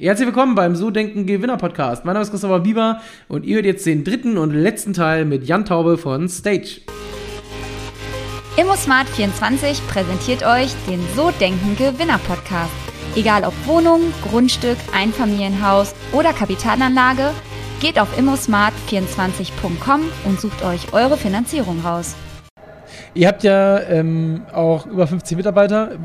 Herzlich willkommen beim So Denken Gewinner Podcast. Mein Name ist Christopher Bieber und ihr hört jetzt den dritten und letzten Teil mit Jan Taube von Stage. ImmoSmart24 präsentiert euch den So Denken Gewinner Podcast. Egal ob Wohnung, Grundstück, Einfamilienhaus oder Kapitalanlage, geht auf immosmart24.com und sucht euch eure Finanzierung raus. Ihr habt ja ähm, auch über 50 Mitarbeiter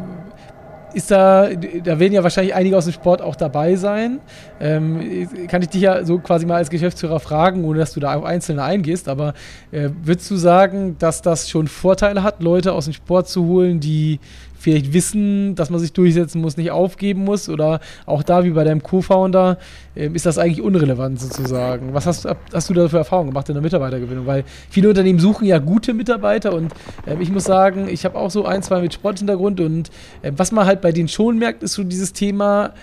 ist da, da werden ja wahrscheinlich einige aus dem Sport auch dabei sein. Ähm, kann ich dich ja so quasi mal als Geschäftsführer fragen, ohne dass du da auf Einzelne eingehst, aber äh, würdest du sagen, dass das schon Vorteile hat, Leute aus dem Sport zu holen, die vielleicht wissen, dass man sich durchsetzen muss, nicht aufgeben muss? Oder auch da, wie bei deinem Co-Founder, äh, ist das eigentlich unrelevant sozusagen? Was hast, hast du da für Erfahrungen gemacht in der Mitarbeitergewinnung? Weil viele Unternehmen suchen ja gute Mitarbeiter und äh, ich muss sagen, ich habe auch so ein, zwei mit Sporthintergrund und äh, was man halt bei denen schon merkt, ist so dieses Thema,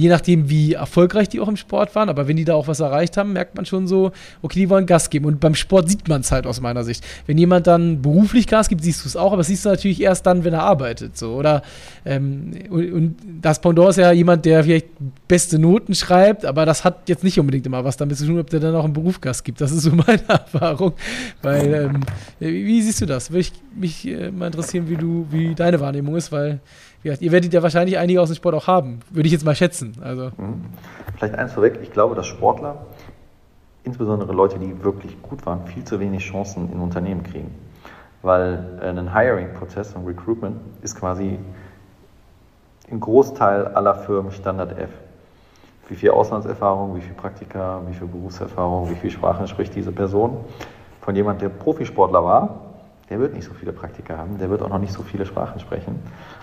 je nachdem, wie erfolgreich die auch im Sport waren, aber wenn die da auch was erreicht haben, merkt man schon so, okay, die wollen Gas geben. Und beim Sport sieht man es halt aus meiner Sicht. Wenn jemand dann beruflich Gas gibt, siehst du es auch, aber siehst du natürlich erst dann, wenn er arbeitet. So. Oder ähm, und, und, das Pendant ist ja jemand, der vielleicht beste Noten schreibt, aber das hat jetzt nicht unbedingt immer was damit zu tun, ob der dann auch im Beruf Gas gibt. Das ist so meine Erfahrung. Weil, ähm, wie, wie, siehst du das? Würde ich mich äh, mal interessieren, wie du, wie deine Wahrnehmung ist, weil gesagt, ihr werdet ja wahrscheinlich einige aus dem Sport auch haben, würde ich jetzt mal schätzen. Also. Mhm. Vielleicht eins vorweg, ich glaube, dass Sportler, insbesondere Leute, die wirklich gut waren, viel zu wenig Chancen in Unternehmen kriegen. Weil ein Hiring-Prozess, ein Recruitment, ist quasi im Großteil aller Firmen Standard F. Wie viel Auslandserfahrung, wie viel Praktika, wie viel Berufserfahrung, wie viel Sprachen spricht diese Person? Von jemand, der Profisportler war, der wird nicht so viele Praktika haben, der wird auch noch nicht so viele Sprachen sprechen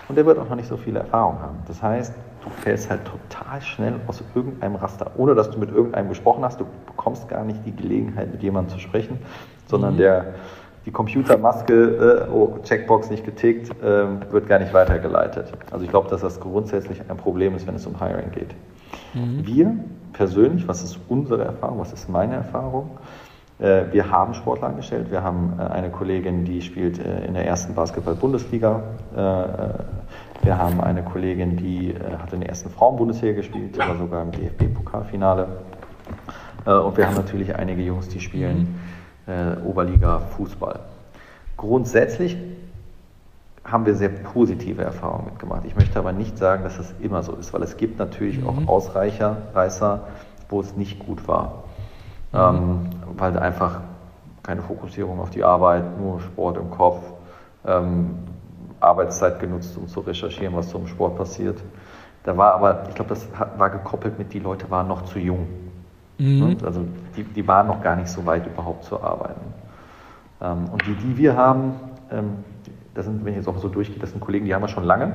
und der wird auch noch nicht so viele Erfahrungen haben. Das heißt, du fällst halt total schnell aus irgendeinem Raster, ohne dass du mit irgendeinem gesprochen hast. Du bekommst gar nicht die Gelegenheit, mit jemandem zu sprechen, sondern mhm. der, die Computermaske, äh, oh, Checkbox nicht getickt, äh, wird gar nicht weitergeleitet. Also ich glaube, dass das grundsätzlich ein Problem ist, wenn es um Hiring geht. Mhm. Wir persönlich, was ist unsere Erfahrung, was ist meine Erfahrung? Äh, wir haben Sportler angestellt. Wir haben äh, eine Kollegin, die spielt äh, in der ersten Basketball-Bundesliga. Wir haben eine Kollegin, die hat in der ersten Frauen-Bundesliga gespielt, war sogar im DFB-Pokalfinale. Und wir haben natürlich einige Jungs, die spielen Oberliga Fußball. Grundsätzlich haben wir sehr positive Erfahrungen mitgemacht. Ich möchte aber nicht sagen, dass es immer so ist, weil es gibt natürlich auch mhm. Ausreicher, Reißer, wo es nicht gut war ähm, weil einfach keine Fokussierung auf die Arbeit, nur Sport im Kopf, ähm, Arbeitszeit genutzt, um zu recherchieren, was so im Sport passiert. Da war aber, ich glaube, das war gekoppelt mit, die Leute waren noch zu jung. Mhm. Ne? Also die, die waren noch gar nicht so weit überhaupt zu arbeiten. Ähm, und die, die wir haben, ähm, das sind, wenn ich jetzt auch so durchgehe, das sind Kollegen, die haben wir schon lange.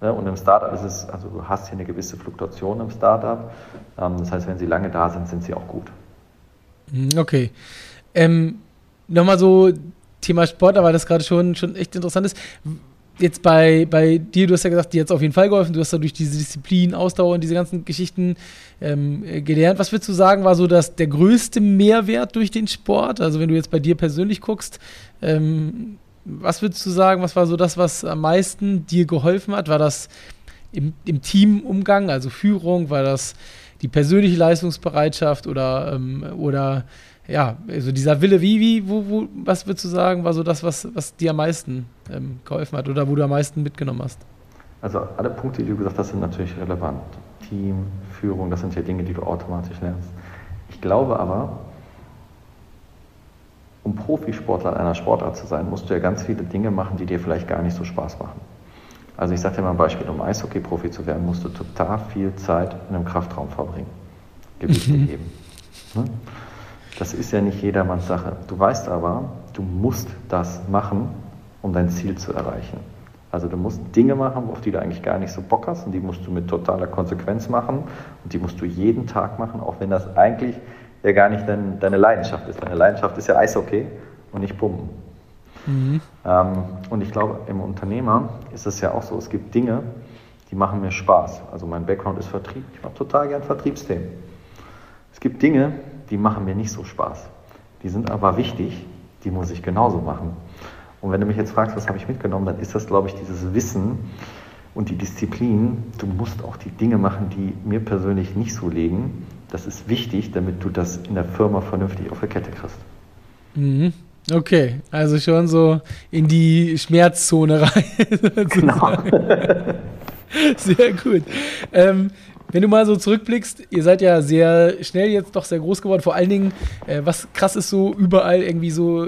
Ne? Und im Startup ist es, also du hast hier eine gewisse Fluktuation im Startup. Ähm, das heißt, wenn sie lange da sind, sind sie auch gut. Hm, okay. Ähm, Nochmal so Thema Sport, aber das gerade schon, schon echt interessant ist. Jetzt bei, bei dir, du hast ja gesagt, dir hat es auf jeden Fall geholfen, du hast da durch diese Disziplin, Ausdauer und diese ganzen Geschichten ähm, gelernt. Was würdest du sagen, war so das, der größte Mehrwert durch den Sport? Also wenn du jetzt bei dir persönlich guckst, ähm, was würdest du sagen, was war so das, was am meisten dir geholfen hat? War das im, im Teamumgang, also Führung? War das die persönliche Leistungsbereitschaft oder, ähm, oder ja, also dieser Wille, wie, wie, wo, wo, was würdest du sagen, war so das, was, was dir am meisten ähm, geholfen hat oder wo du am meisten mitgenommen hast? Also alle Punkte, die du gesagt hast, sind natürlich relevant. Team, Führung, das sind ja Dinge, die du automatisch lernst. Ich glaube aber, um Profisportler in einer Sportart zu sein, musst du ja ganz viele Dinge machen, die dir vielleicht gar nicht so Spaß machen. Also ich sage dir mal ein Beispiel, um Eishockey-Profi zu werden, musst du total viel Zeit in einem Kraftraum verbringen. Gewichte mhm. heben. Ne? Das ist ja nicht jedermanns Sache. Du weißt aber, du musst das machen, um dein Ziel zu erreichen. Also du musst Dinge machen, auf die du eigentlich gar nicht so Bock hast und die musst du mit totaler Konsequenz machen und die musst du jeden Tag machen, auch wenn das eigentlich ja gar nicht dein, deine Leidenschaft ist. Deine Leidenschaft ist ja Eishockey und nicht Pumpen. Mhm. Ähm, und ich glaube, im Unternehmer ist es ja auch so, es gibt Dinge, die machen mir Spaß. Also mein Background ist Vertrieb. Ich mache total gern Vertriebsthemen. Es gibt Dinge, die machen mir nicht so Spaß. Die sind aber wichtig, die muss ich genauso machen. Und wenn du mich jetzt fragst, was habe ich mitgenommen, dann ist das, glaube ich, dieses Wissen, Und die Disziplin, du musst auch die Dinge machen, die mir persönlich nicht so liegen. Das ist wichtig, damit du das in der Firma vernünftig auf der Kette kriegst. Mhm. Okay, also schon so in die Schmerzzone rein. genau. Sehr gut. Ähm, wenn du mal so zurückblickst, ihr seid ja sehr schnell jetzt doch sehr groß geworden. Vor allen Dingen, äh, was krass ist, so überall irgendwie so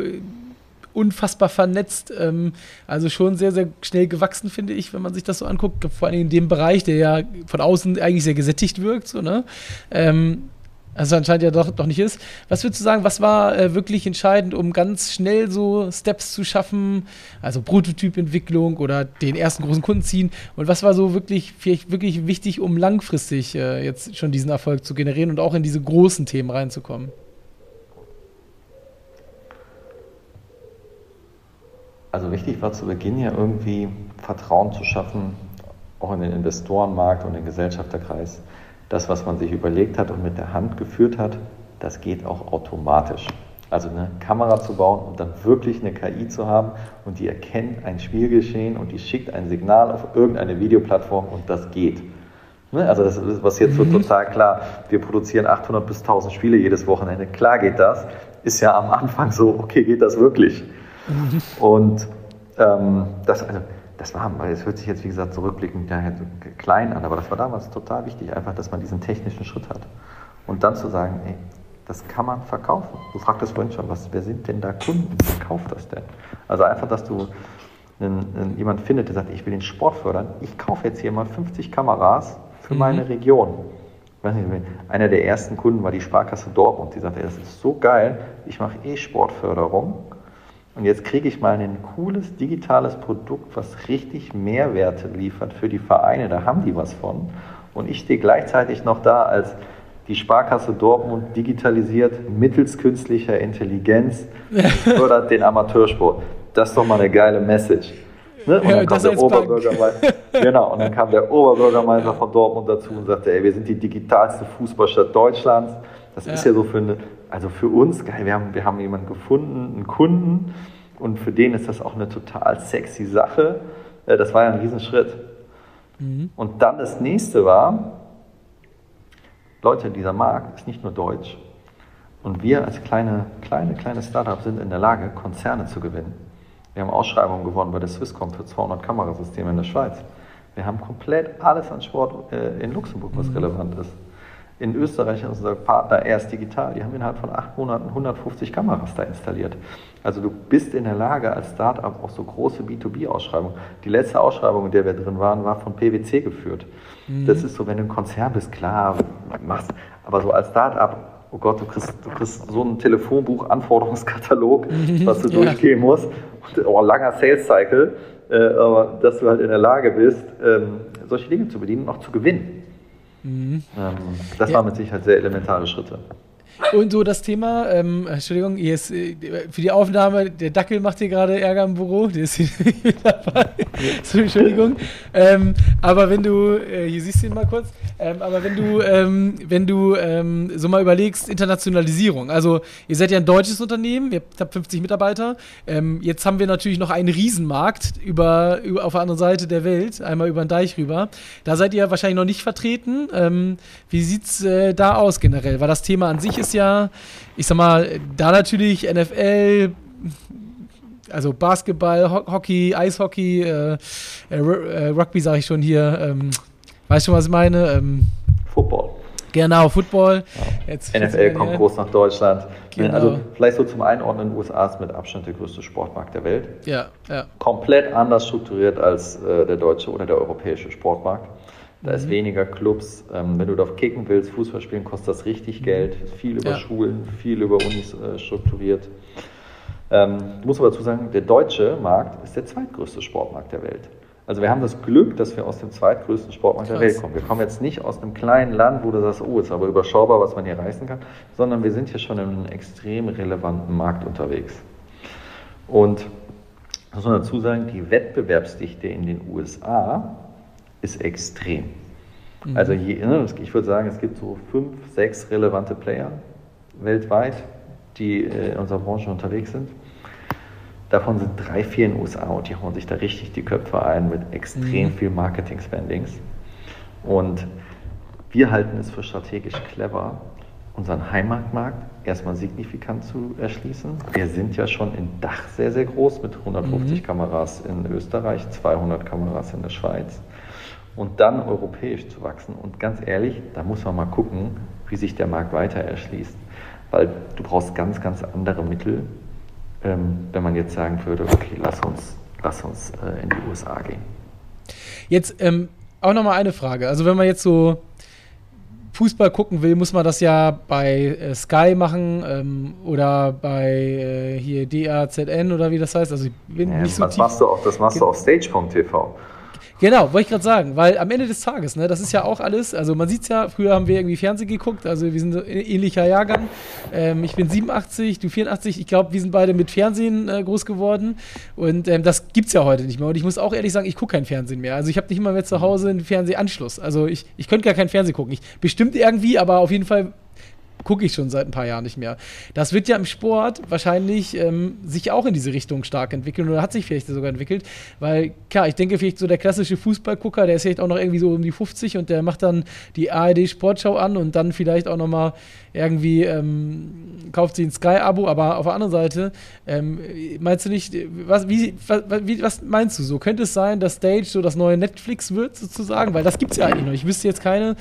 unfassbar vernetzt. Ähm, also schon sehr, sehr schnell gewachsen, finde ich, wenn man sich das so anguckt. Vor allem in dem Bereich, der ja von außen eigentlich sehr gesättigt wirkt. So, ne? Ähm, also anscheinend ja doch, doch nicht ist. Was würdest du sagen, was war äh, wirklich entscheidend, um ganz schnell so Steps zu schaffen, also Prototypentwicklung oder den ersten großen Kunden ziehen? Und was war so wirklich, vielleicht wirklich wichtig, um langfristig äh, jetzt schon diesen Erfolg zu generieren und auch in diese großen Themen reinzukommen? Also wichtig war zu Beginn ja irgendwie Vertrauen zu schaffen, auch in den Investorenmarkt und den Gesellschafterkreis das, was man sich überlegt hat und mit der Hand geführt hat, das geht auch automatisch. Also eine Kamera zu bauen und dann wirklich eine KI zu haben und die erkennt ein Spielgeschehen und die schickt ein Signal auf irgendeine Videoplattform und das geht. Ne? Also das ist was jetzt so mhm. total klar. Wir produzieren 800 bis 1000 Spiele jedes Wochenende. Klar geht das. Ist ja am Anfang so, okay, geht das wirklich? Mhm. Und ähm, das, also das war, es hört sich jetzt wie gesagt zurückblickend ja, klein an, aber das war damals total wichtig, einfach, dass man diesen technischen Schritt hat. Und dann zu sagen, ey, das kann man verkaufen. Du fragtest vorhin schon, was, wer sind denn da Kunden? Wer kauft das denn? Also einfach, dass du einen, einen, jemand findet, der sagt, ich will den Sport fördern. Ich kaufe jetzt hier mal 50 Kameras für mhm. meine Region. Einer der ersten Kunden war die Sparkasse Dortmund. Die sagte, ey, das ist so geil, ich mache eh Sportförderung und jetzt kriege ich mal ein cooles digitales Produkt, was richtig Mehrwerte liefert für die Vereine. Da haben die was von. Und ich stehe gleichzeitig noch da als die Sparkasse Dortmund digitalisiert mittels künstlicher Intelligenz fördert den Amateursport. Das ist doch mal eine geile Message. Ne? Und dann kam der Oberbürgermeister, genau, und dann kam der Oberbürgermeister von Dortmund dazu und sagte, ey, wir sind die digitalste Fußballstadt Deutschlands. Das ja. ist ja so für eine, also für uns, geil, wir haben, wir haben jemanden gefunden, einen Kunden, und für den ist das auch eine total sexy Sache. Äh, das war ja ein Riesenschritt. Mhm. Und dann das nächste war, Leute, dieser Markt ist nicht nur deutsch. Und wir als kleine, kleine, kleine Startup sind in der Lage, Konzerne zu gewinnen. Wir haben Ausschreibungen gewonnen bei der Swisscom für 200 Kamerasysteme in der Schweiz. Wir haben komplett alles an Sport äh, in Luxemburg, was mhm. relevant ist. In Österreich ist unser Partner erst digital. Die haben innerhalb von acht Monaten 150 Kameras da installiert. Also du bist in der Lage als Startup auch so große B2B-Ausschreibungen. Die letzte Ausschreibung, in der wir drin waren, war von PwC geführt. Mhm. Das ist so, wenn du ein Konzern bist, klar, machst, aber so als Startup, oh Gott, du kriegst, du kriegst so ein Telefonbuch, Anforderungskatalog, mhm. was du ja. durchgehen musst. Und, oh, langer Sales Cycle, äh, aber dass du halt in der Lage bist, ähm, solche Dinge zu bedienen und auch zu gewinnen. Mhm. Ähm, das ja. waren mit Sicherheit sehr elementare Schritte. Und so das Thema, ähm, Entschuldigung, hier ist, äh, für die Aufnahme, der Dackel macht hier gerade Ärger im Büro, der ist hier dabei. so, Entschuldigung. Ähm, aber wenn du, äh, hier siehst du ihn mal kurz, ähm, aber wenn du, ähm, wenn du ähm, so mal überlegst, Internationalisierung, also ihr seid ja ein deutsches Unternehmen, ihr habt 50 Mitarbeiter, ähm, jetzt haben wir natürlich noch einen Riesenmarkt über, über, auf der anderen Seite der Welt, einmal über den Deich rüber. Da seid ihr wahrscheinlich noch nicht vertreten. Wie sieht es äh, da aus generell? Weil das Thema an sich ist ja, ich sag mal, da natürlich NFL, also Basketball, Hockey, Eishockey, äh, äh, äh Rugby sage ich schon hier. Ähm, weißt du, was ich meine? Ähm, Football. Genau, Football. Ja. NFL kommt groß nach Deutschland. Genau. Also vielleicht so zum Einordnen, USA ist mit Abstand der größte Sportmarkt der Welt. Ja, ja. Komplett anders strukturiert als äh, der deutsche oder der europäische Sportmarkt. Da mhm. ist weniger Clubs. Ähm, wenn du darauf kicken willst, Fußball spielen, kostet das richtig mhm. Geld. Viel über ja. Schulen, viel über Unis äh, strukturiert. Ähm, ich muss aber dazu sagen, der deutsche Markt ist der zweitgrößte Sportmarkt der Welt. Also wir haben das Glück, dass wir aus dem zweitgrößten Sportmarkt Krass. der Welt kommen. Wir kommen jetzt nicht aus einem kleinen Land, wo du sagst, oh, ist aber überschaubar, was man hier reißen kann, sondern wir sind hier schon in einem extrem relevanten Markt unterwegs. Und muss man dazu sagen, die Wettbewerbsdichte in den USA ist extrem. Mhm. Also je, ne, ich würde sagen, es gibt so fünf, sechs relevante Player weltweit, die äh, in unserer Branche unterwegs sind. Davon sind drei, vier in den USA und die hauen sich da richtig die Köpfe ein mit extrem mhm. viel Marketing-Spendings. Und wir halten es für strategisch clever, unseren Heimatmarkt erstmal signifikant zu erschließen. Wir sind ja schon in Dach sehr, sehr groß mit 150 mhm. Kameras in Österreich, 200 Kameras in der Schweiz und dann europäisch zu wachsen. Und ganz ehrlich, da muss man mal gucken, wie sich der Markt weiter erschließt. Weil du brauchst ganz, ganz andere Mittel, ähm, wenn man jetzt sagen würde, okay, lass uns, lass uns äh, in die USA gehen. Jetzt ähm, auch nochmal eine Frage. Also wenn man jetzt so Fußball gucken will, muss man das ja bei äh, Sky machen ähm, oder bei äh, hier DAZN oder wie das heißt. Also ich bin ja, nicht so das machst du auch, das machst du auf Stage.tv. Genau, wollte ich gerade sagen, weil am Ende des Tages, ne, das ist ja auch alles, also man sieht es ja, früher haben wir irgendwie Fernsehen geguckt, also wir sind ein ähnlicher Jahrgang. Ähm, ich bin 87, du 84, ich glaube, wir sind beide mit Fernsehen äh, groß geworden und ähm, das gibt es ja heute nicht mehr. Und ich muss auch ehrlich sagen, ich gucke kein Fernsehen mehr. Also ich habe nicht immer mehr zu Hause einen Fernsehanschluss. Also ich, ich könnte gar kein Fernsehen gucken. Ich bestimmt irgendwie, aber auf jeden Fall gucke ich schon seit ein paar Jahren nicht mehr. Das wird ja im Sport wahrscheinlich ähm, sich auch in diese Richtung stark entwickeln oder hat sich vielleicht sogar entwickelt, weil klar, ich denke vielleicht so der klassische Fußballgucker, der ist vielleicht auch noch irgendwie so um die 50 und der macht dann die ARD Sportschau an und dann vielleicht auch nochmal irgendwie ähm, kauft sich ein Sky-Abo, aber auf der anderen Seite, ähm, meinst du nicht, was, wie, was, wie, was meinst du so? Könnte es sein, dass Stage so das neue Netflix wird sozusagen? Weil das gibt es ja eigentlich noch. Ich wüsste jetzt keine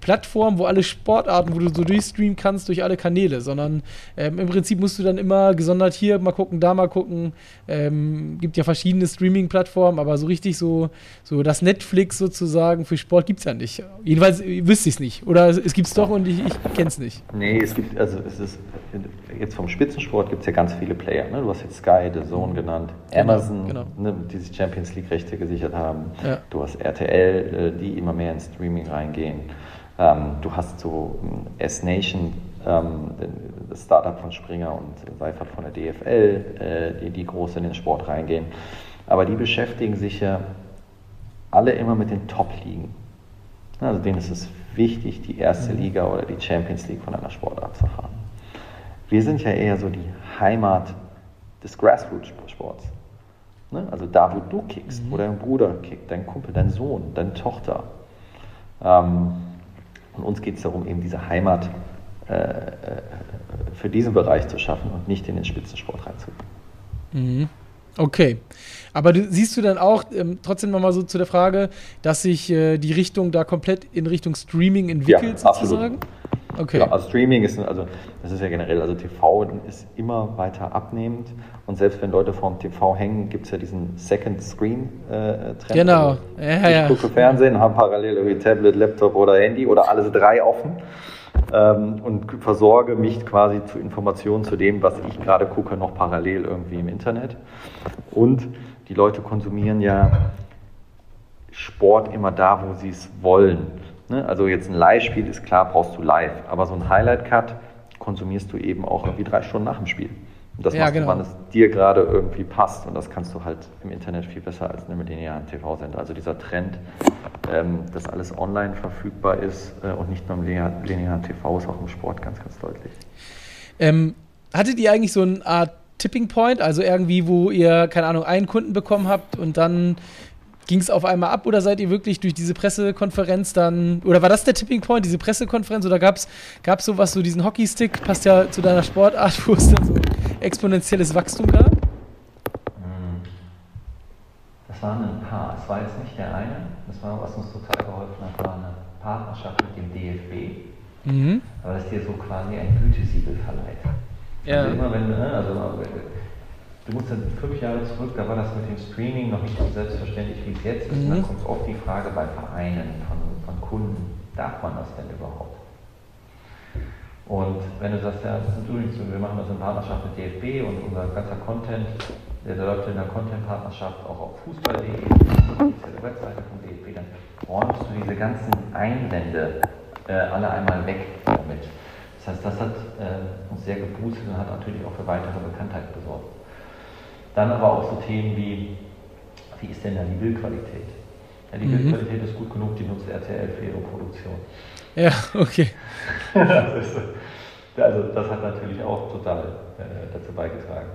Plattform, wo alle Sportarten, wo du so durchstreamen kannst durch alle Kanäle, sondern ähm, im Prinzip musst du dann immer gesondert hier mal gucken, da mal gucken. Ähm, gibt ja verschiedene Streaming-Plattformen, aber so richtig so, so das Netflix sozusagen für Sport gibt es ja nicht. Jedenfalls wüsste ich es nicht. Oder es gibt es doch und ich, ich kenne es nicht. Nee, es gibt, also es ist, jetzt vom Spitzensport gibt es ja ganz viele Player. Ne? Du hast jetzt Sky, The Zone genannt, genau, Amazon, genau. Ne, die sich Champions League-Rechte gesichert haben. Ja. Du hast RTL, äh, die immer mehr ins Streaming reingehen. Ähm, du hast so ähm, S-Nation, ähm, das Startup von Springer und Seifert von der DFL, äh, die, die groß in den Sport reingehen. Aber die beschäftigen sich ja alle immer mit den Top-Ligen. Also denen ist es wichtig, die erste mhm. Liga oder die Champions League von einer Sportart zu fahren. Wir sind ja eher so die Heimat des Grassroots-Sports. Ne? Also da, wo du kickst, mhm. wo dein Bruder kickt, dein Kumpel, dein Sohn, deine Tochter. Ähm, und uns geht es darum, eben diese Heimat äh, äh, für diesen Bereich zu schaffen und nicht in den Spitzensport reinzugehen. Mhm. Okay. Aber du, siehst du dann auch ähm, trotzdem nochmal so zu der Frage, dass sich äh, die Richtung da komplett in Richtung Streaming entwickelt, ja, sozusagen? Absolut. Okay. Genau, also Streaming ist, also das ist ja generell, also TV ist immer weiter abnehmend und selbst wenn Leute vorm TV hängen, gibt es ja diesen Second Screen äh, Trend. Genau. Also ja, ich ja. gucke Fernsehen, habe parallel irgendwie Tablet, Laptop oder Handy oder alles drei offen ähm, und versorge mich quasi zu Informationen zu dem, was ich gerade gucke, noch parallel irgendwie im Internet. Und die Leute konsumieren ja Sport immer da, wo sie es wollen. Ne? Also jetzt ein Live-Spiel ist klar, brauchst du live, aber so ein Highlight-Cut konsumierst du eben auch irgendwie drei Stunden nach dem Spiel. Und das ja, machst genau. du, wann es dir gerade irgendwie passt. Und das kannst du halt im Internet viel besser als in einem linearen TV-Sender. Also dieser Trend, ähm, dass alles online verfügbar ist äh, und nicht nur im linearen TV, ist auch im Sport ganz, ganz deutlich. Ähm, hattet ihr eigentlich so eine Art Tipping Point, also irgendwie, wo ihr, keine Ahnung, einen Kunden bekommen habt und dann Ging es auf einmal ab oder seid ihr wirklich durch diese Pressekonferenz dann, oder war das der Tipping Point, diese Pressekonferenz, oder gab es sowas, so diesen Hockeystick, passt ja zu deiner Sportart, wo es dann so exponentielles Wachstum gab? Hm. Das waren ein paar, es war jetzt nicht der eine, das war, was uns total geholfen hat, war eine Partnerschaft mit dem DFB, mhm. aber das dir so quasi ein Gütesiegel verleiht. Ja. Also immer wenn, ne, also Du musst dann fünf Jahre zurück, da war das mit dem Streaming noch nicht so selbstverständlich, wie es jetzt ist. Mhm. Und dann kommt oft die Frage bei Vereinen, von, von Kunden, darf man das denn überhaupt? Und wenn du sagst, ja, das ist übrigens, wir machen das in Partnerschaft mit DFB und unser ganzer Content, der läuft in der Content-Partnerschaft auch auf fußball.de, die Webseite von DFB, dann räumst du diese ganzen Einwände äh, alle einmal weg damit. Das heißt, das hat äh, uns sehr geboostet und hat natürlich auch für weitere Bekanntheit gesorgt. Dann aber auch so Themen wie, wie ist denn da die Bildqualität? Ja, die mhm. Bildqualität ist gut genug, die nutzt RTL für ihre Produktion. Ja, okay. das ist, also das hat natürlich auch total äh, dazu beigetragen.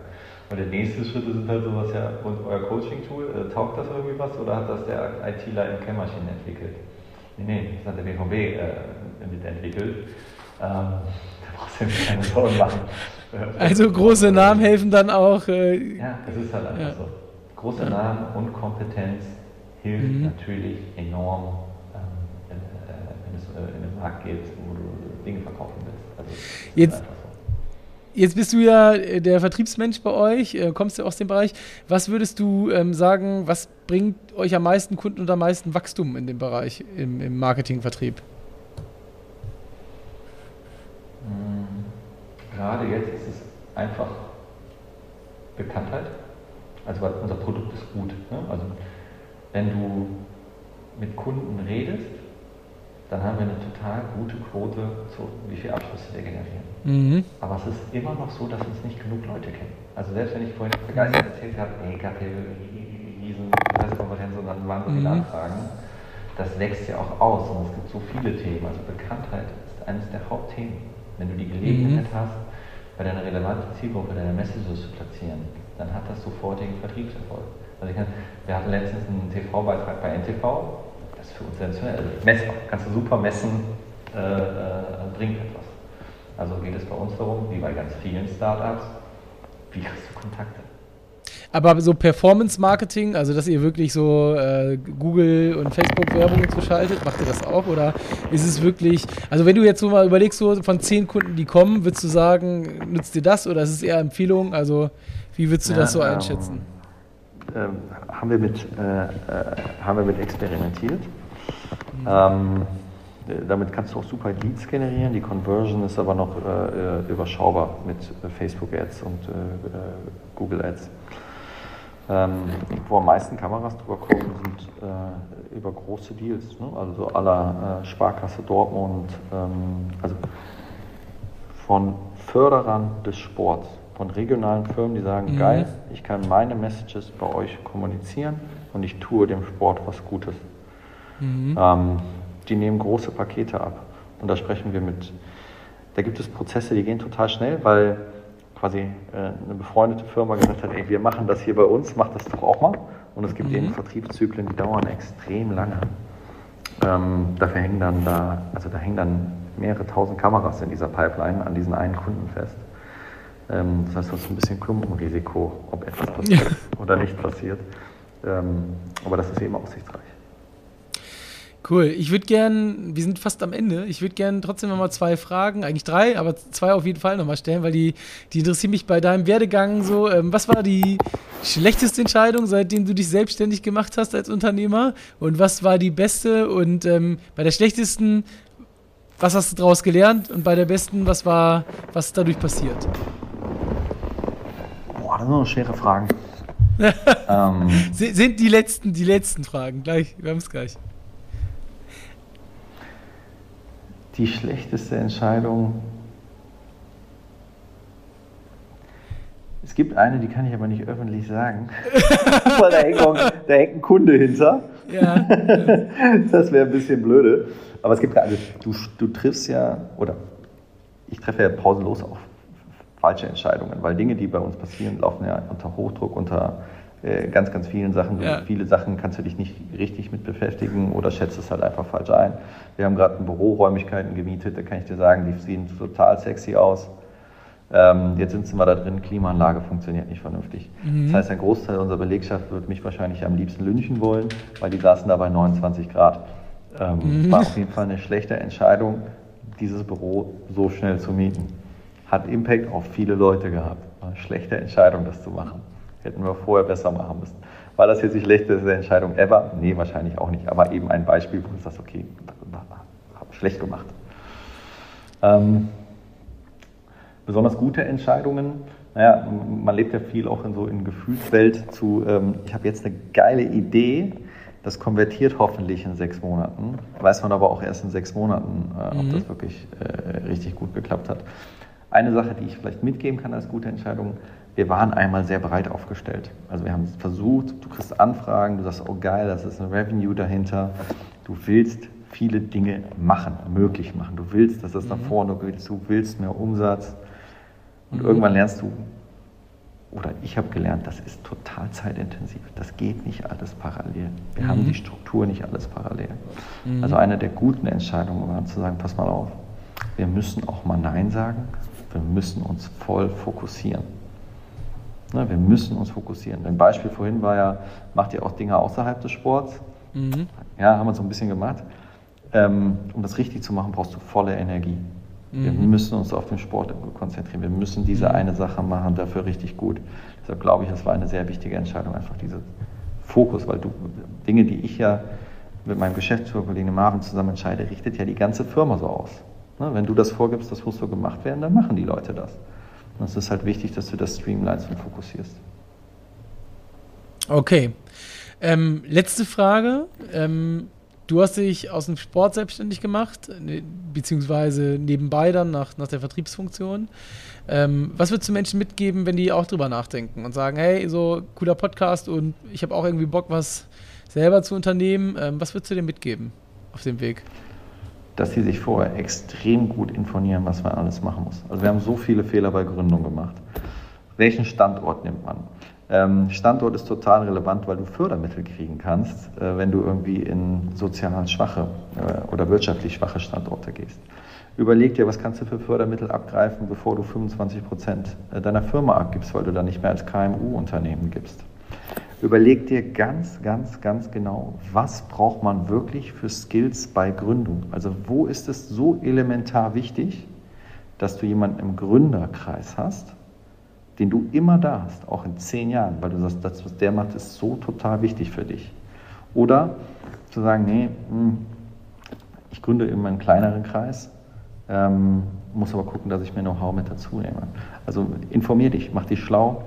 Weil der nächste Schritt sind halt sowas ja, und euer Coaching-Tool, äh, taugt das irgendwie was oder hat das der ITler in Kämmerchen entwickelt? Nee, nee, das hat der BVB äh, mitentwickelt. Ähm, brauchst du dir keine Sorgen machen. Also große Namen helfen dann auch. Äh, ja, das ist halt einfach ja. so. Große Namen und Kompetenz hilft mhm. natürlich enorm, ähm, wenn, äh, wenn, es äh, in den Markt geht, wo du Dinge verkaufen willst. Also, Jetzt Jetzt bist du ja äh, der Vertriebsmensch bei euch, äh, kommst ja aus dem Bereich. Was würdest du ähm, sagen, was bringt euch am meisten Kunden und am meisten Wachstum in dem Bereich, im, im Marketingvertrieb? Gerade jetzt ist es einfach Bekanntheit. Also unser Produkt ist gut. Ne? Also wenn du mit Kunden redest, dann haben wir eine total gute Quote, zu, wie viele Abschlüsse wir generieren. Mhm. Aber es ist immer noch so, dass uns nicht genug Leute kennen. Also selbst wenn ich vorhin begeistert erzählt habe, ey, gab hier riesen Pressekonferenz und dann waren so viele mhm. Anfragen, das wächst ja auch aus und es gibt so viele Themen. Also Bekanntheit ist eines der Hauptthemen. Wenn du die Gelegenheit mhm. hast, bei deiner relevanten Zielgruppe deine Messages zu platzieren, dann hat das sofortigen Vertriebserfolg. Also kann, wir hatten letztens einen TV-Beitrag bei NTV, ist für uns sensationell. Also messbar, kannst du super messen, äh, äh, bringt etwas. Also geht es bei uns darum, wie bei ganz vielen Startups, wie kriegst du Kontakte? Aber so Performance-Marketing, also dass ihr wirklich so äh, Google und Facebook-Werbung zu schaltet, macht ihr das auch? Oder ist es wirklich, also wenn du jetzt so mal überlegst, so von zehn Kunden, die kommen, würdest du sagen, nutzt dir das oder ist es eher Empfehlung? Also wie würdest du ja, das so ähm, einschätzen? ähm, haben, wir mit, äh, äh, haben wir mit experimentiert. Mhm. Ähm, damit kannst du auch super Leads generieren. Die Conversion ist aber noch äh, äh überschaubar mit Facebook Ads und äh, Google Ads. Ähm, wo am meisten Kameras drüber kommen, sind äh, über große Deals, ne? also so aller äh, Sparkasse Dortmund, ähm, also von Förderern des Sports von regionalen Firmen, die sagen, mhm. geil, ich kann meine Messages bei euch kommunizieren und ich tue dem Sport was Gutes. Mhm. Ähm, die nehmen große Pakete ab. Und da sprechen wir mit, da gibt es Prozesse, die gehen total schnell, weil quasi äh, eine befreundete Firma gesagt hat, ey, wir machen das hier bei uns, macht das doch auch mal. Und es gibt mhm. eben Vertriebszyklen, die dauern extrem lange. Ähm, dafür hängen dann da, also da hängen dann mehrere tausend Kameras in dieser Pipeline an diesen einen Kunden fest. Ähm, das heißt, du hast ein bisschen Klumpenrisiko, ob etwas passiert ja. oder nicht passiert. Ähm, aber das ist eben aussichtsreich. Cool. Ich würde gern, wir sind fast am Ende, ich würde gern trotzdem nochmal zwei Fragen, eigentlich drei, aber zwei auf jeden Fall nochmal stellen, weil die, die interessieren mich bei deinem Werdegang so. Ähm, was war die schlechteste Entscheidung, seitdem du dich selbstständig gemacht hast als Unternehmer? Und was war die beste? Und ähm, bei der schlechtesten, was hast du daraus gelernt? Und bei der besten, was war, was ist dadurch passiert? Boah, das sind noch schwere Fragen. ähm, sind die letzten, die letzten Fragen. Gleich, wir haben es gleich. Die schlechteste Entscheidung. Es gibt eine, die kann ich aber nicht öffentlich sagen. Weil da hängt, auch, da hängt ein Kunde hinter. Ja. das wäre ein bisschen blöde. Aber es gibt also du, du triffst ja, oder ich treffe ja pausenlos auf falsche Entscheidungen, weil Dinge, die bei uns passieren, laufen ja unter Hochdruck, unter äh, ganz, ganz vielen Sachen. Ja. Viele Sachen kannst du dich nicht richtig mit beschäftigen oder schätzt es halt einfach falsch ein. Wir haben gerade Büroräumlichkeiten gemietet, da kann ich dir sagen, die sehen total sexy aus. Ähm, jetzt sitzen wir da drin, Klimaanlage funktioniert nicht vernünftig. Mhm. Das heißt, ein Großteil unserer Belegschaft würde mich wahrscheinlich am liebsten lynchen wollen, weil die saßen da bei 29 Grad. Ähm, mhm. War auf jeden Fall eine schlechte Entscheidung, dieses Büro so schnell zu mieten hat Impact auf viele Leute gehabt. War eine schlechte Entscheidung, das zu machen. Hätten wir vorher besser machen müssen. War das jetzt die schlechteste Entscheidung ever? Nee, wahrscheinlich auch nicht. Aber eben ein Beispiel, wo du sagst, okay, habe schlecht gemacht. Ähm, besonders gute Entscheidungen. Naja, man lebt ja viel auch in so in Gefühlswelt zu, ähm, ich habe jetzt eine geile Idee, das konvertiert hoffentlich in sechs Monaten. Weiß man aber auch erst in sechs Monaten, äh, ob mhm. das wirklich äh, richtig gut geklappt hat. Eine Sache, die ich vielleicht mitgeben kann als gute Entscheidung, wir waren einmal sehr breit aufgestellt. Also wir haben versucht, du kriegst Anfragen, du sagst, oh geil, das ist ein Revenue dahinter. Du willst viele Dinge machen, möglich machen. Du willst, dass das nach mhm. vorne geht, du willst mehr Umsatz. Und mhm. irgendwann lernst du, oder ich habe gelernt, das ist total zeitintensiv. Das geht nicht alles parallel. Wir mhm. haben die Struktur nicht alles parallel. Mhm. Also eine der guten Entscheidungen war zu sagen, pass mal auf, wir müssen auch mal Nein sagen, wir müssen uns voll fokussieren. Ne, wir müssen uns fokussieren. Ein Beispiel vorhin war ja, macht ihr auch Dinge außerhalb des Sports? Mhm. Ja, haben wir so ein bisschen gemacht. Ähm, um das richtig zu machen, brauchst du volle Energie. Wir mhm. müssen uns auf den Sport konzentrieren. Wir müssen diese mhm. eine Sache machen, dafür richtig gut. Deshalb glaube ich, das war eine sehr wichtige Entscheidung, einfach dieser Fokus, weil du Dinge, die ich ja mit meinem Geschäftsführerkollegen Marvin zusammen entscheide, richtet ja die ganze Firma so aus. Ne? Wenn du das vorgibst, das muss so gemacht werden, dann machen die Leute das. Und es ist halt wichtig, dass du das streamlinest und fokussierst. Okay. Ähm, letzte Frage. Ähm, Du hast dich aus dem Sport selbstständig gemacht, ne, beziehungsweise nebenbei dann nach, nach der Vertriebsfunktion. Ähm, was würdest du Menschen mitgeben, wenn die auch drüber nachdenken und sagen, hey, so cooler Podcast und ich habe auch irgendwie Bock, was selber zu unternehmen. Ähm, was würdest du dir mitgeben auf dem Weg? Dass sie sich vorher extrem gut informieren, was man alles machen muss. Also wir haben so viele Fehler bei Gründung gemacht. Welchen Standort nimmt man? Ähm, Standort ist total relevant, weil du Fördermittel kriegen kannst, äh, wenn du irgendwie in sozial schwache äh, oder wirtschaftlich schwache Standorte gehst. Überleg dir, was kannst du für Fördermittel abgreifen, bevor du 25 Prozent äh, deiner Firma abgibst, weil du dann nicht mehr als KMU-Unternehmen gibst. Überleg dir ganz, ganz, ganz genau, was braucht man wirklich für Skills bei Gründung? Also wo ist es so elementar wichtig, dass du jemanden im Gründerkreis hast, den du immer da hast, auch in zehn Jahren, weil du sagst, das, was der macht, ist so total wichtig für dich. Oder zu sagen, nee, hm, ich gründe immer einen kleineren Kreis, ähm, muss aber gucken, dass ich mir Know-how mit dazu nehme. Also informier dich, mach dich schlau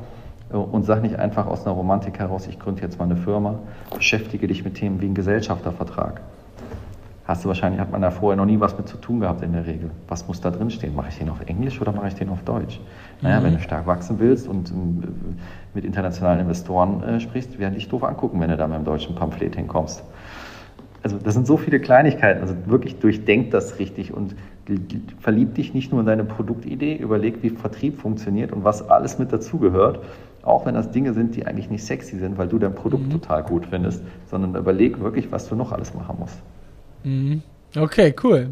und sag nicht einfach aus einer Romantik heraus, ich gründe jetzt mal eine Firma, beschäftige dich mit Themen wie ein Gesellschaftervertrag hast du wahrscheinlich, hat man da vorher noch nie was mit zu tun gehabt in der Regel. Was muss da drin stehen? Mache ich den auf Englisch oder mache ich den auf Deutsch? Naja, mhm. wenn du stark wachsen willst und ähm, mit internationalen Investoren äh, sprichst, werden dich doof angucken, wenn du da mit einem deutschen Pamphlet hinkommst. Also das sind so viele Kleinigkeiten, also wirklich durchdenk das richtig und verlieb dich nicht nur in deine Produktidee, überleg, wie Vertrieb funktioniert und was alles mit dazugehört, auch wenn das Dinge sind, die eigentlich nicht sexy sind, weil du dein Produkt mhm. total gut findest, sondern überleg wirklich, was du noch alles machen musst. Mhm. Okay, cool.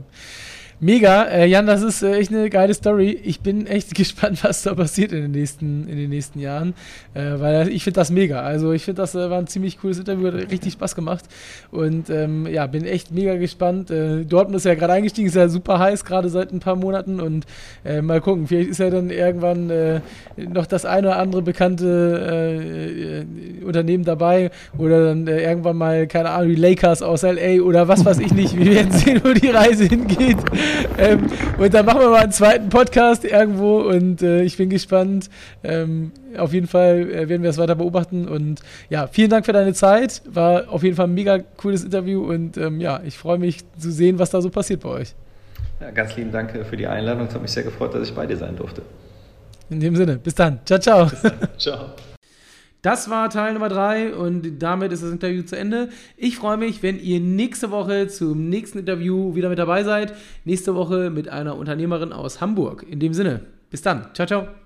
Mega, äh, Jan, das ist äh, echt eine geile Story. Ich bin echt gespannt, was da passiert in den nächsten, in den nächsten Jahren, äh, weil ich finde das mega. Also ich finde, das äh, war ein ziemlich cooles Interview, hat richtig Spaß gemacht und ähm, ja, bin echt mega gespannt. Äh, Dortmund ist ja gerade eingestiegen, ist ja super heiß, gerade seit ein paar Monaten und äh, mal gucken, vielleicht ist ja dann irgendwann noch das eine oder andere bekannte Unternehmen dabei oder dann irgendwann mal, keine Ahnung, die Lakers aus LA oder was weiß ich nicht. Wir werden sehen, wo die Reise hingeht. Ähm, und dann machen wir mal einen zweiten Podcast irgendwo und äh, ich bin gespannt. Ähm, auf jeden Fall äh, werden wir das weiter beobachten und ja, vielen Dank für deine Zeit. War auf jeden Fall ein mega cooles Interview und ähm, ja, ich freue mich zu sehen, was da so passiert bei euch. Ja, ganz lieben Dank für die Einladung. Es hat mich sehr gefreut, dass ich bei dir sein durfte. In dem Sinne, bis dann. Ciao, ciao. Bis dann. Ciao. Das war Teil Nummer 3 und damit ist das Interview zu Ende. Ich freue mich, wenn ihr nächste Woche zum nächsten Interview wieder mit dabei seid. Nächste Woche mit einer Unternehmerin aus Hamburg. In dem Sinne, bis dann. Ciao, ciao.